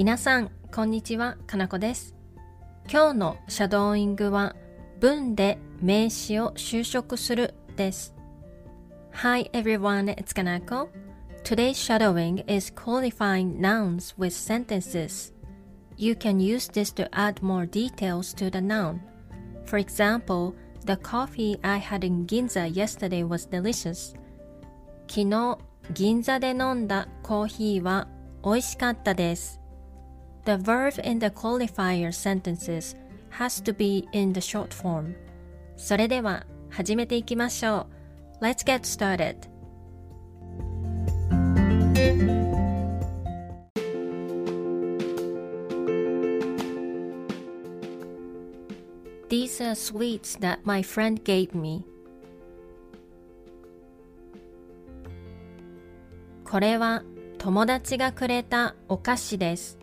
皆さん、こんにちは、かなこです。今日のシャドーイングは文で名詞を修飾するです。Hi everyone, it's Kanako. Today's shadowing is qualifying nouns with sentences. You can use this to add more details to the noun. For example, the coffee I had in Ginza yesterday was delicious. 昨日、銀座で飲んだコーヒーは美味しかったです。The verb in the qualifier sentences has to be in the short form. それでは始めていきましょう。Let's get started. These are sweets that my friend gave me. これは友達がくれたお菓子です。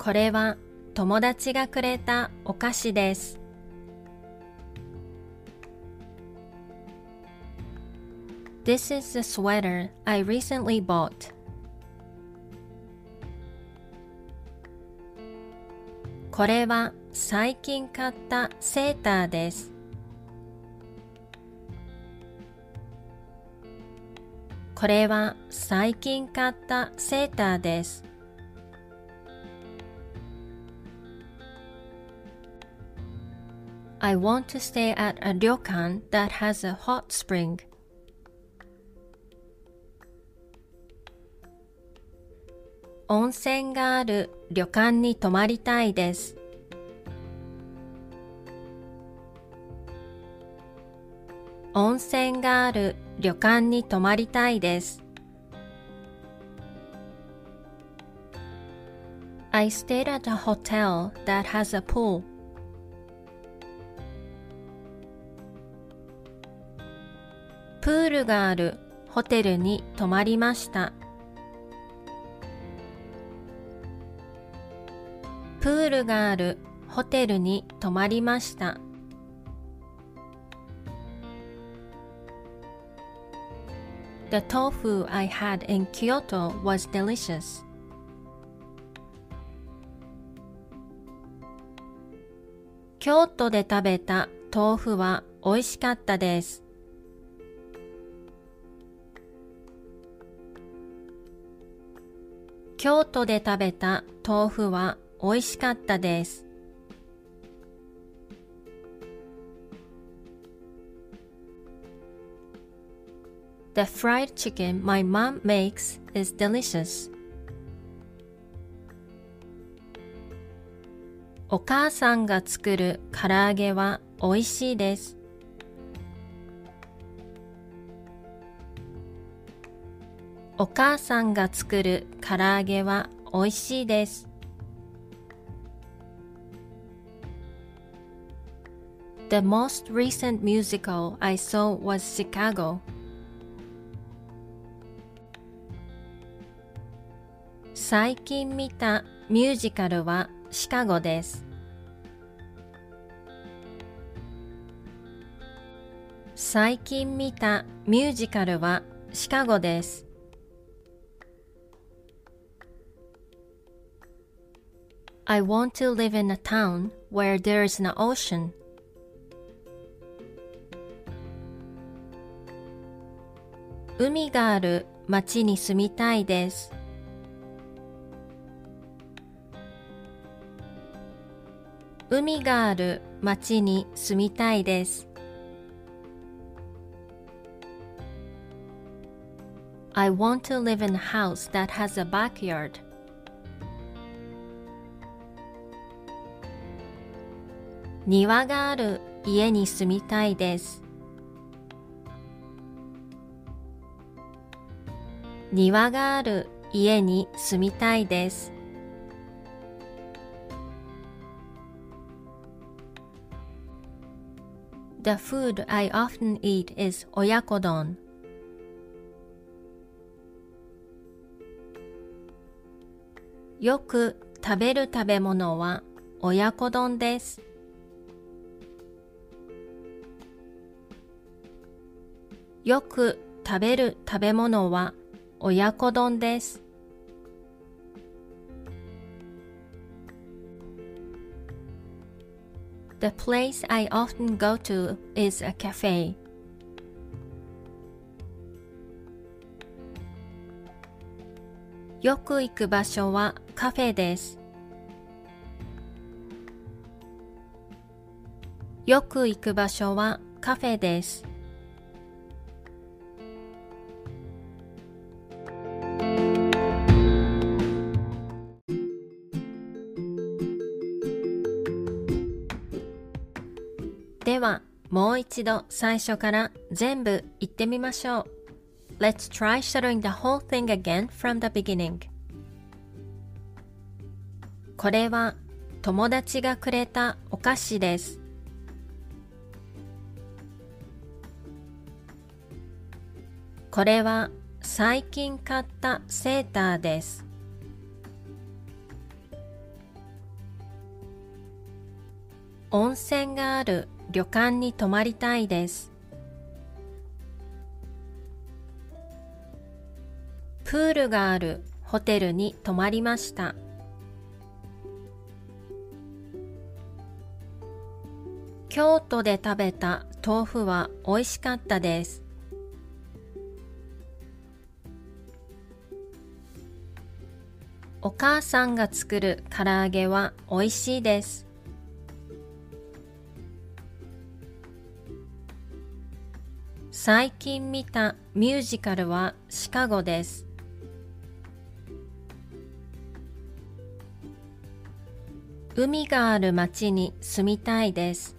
これは友達がくれたお菓子です。This is the sweater I recently bought. これは最近買ったセーターです。これは最近買ったセーターです。I want to stay at a ryokan that has a hot spring. 温泉がある旅館に泊まりたいです。温泉がある旅館に泊まりたいです。I stayed at a hotel that has a pool. プールがあるホテルに泊まりました。プールがあるホテルに泊まりました。The tofu I had in Kyoto was delicious. 京都で食べた豆腐は美味しかったです。京都で食べた豆腐は美味しかったです。The fried chicken my mom makes is delicious. お母さんが作る唐揚げは美味しいです。お母さんが作る唐揚げは美味しいです。The most recent musical I saw was Chicago. 最近見たミュージカルはシカゴです。最近見たミュージカルはシカゴです。I want to live in a town where there is an ocean. 海がある町に住みたいです。海がある町に住みたいです。I want to live in a house that has a backyard. 庭がある家に住みたいです。庭がある家に住みたいです。The food I often eat is 親子丼。よく食べる食べ物は親子丼です。よく食べる食べ物は親子丼です。The place I often go to is a cafe. よく行く場所はカフェです。よく行く場所はカフェです。もう一度最初から全部言ってみましょう。Let's try shadowing the whole thing again from the beginning. これは友達がくれたお菓子です。これは最近買ったセーターです。温泉がある旅館に泊まりたいです。プールがあるホテルに泊まりました。京都で食べた豆腐は美味しかったです。お母さんが作る唐揚げは美味しいです。最近見たミュージカルはシカゴです。海がある町に住みたいです。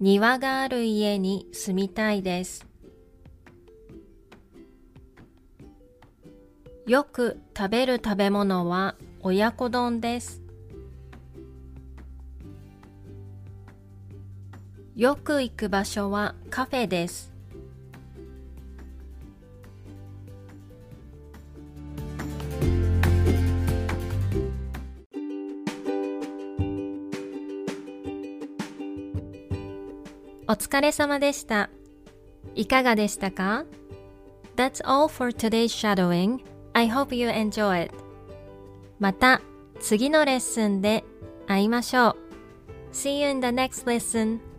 庭がある家に住みたいです。よく食べる食べ物は親子丼です。よく行く場所はカフェです。お疲れ様でした。いかがでしたか That's all for today's shadowing. I hope you enjoy it. また次のレッスンで会いましょう。See you in the next lesson.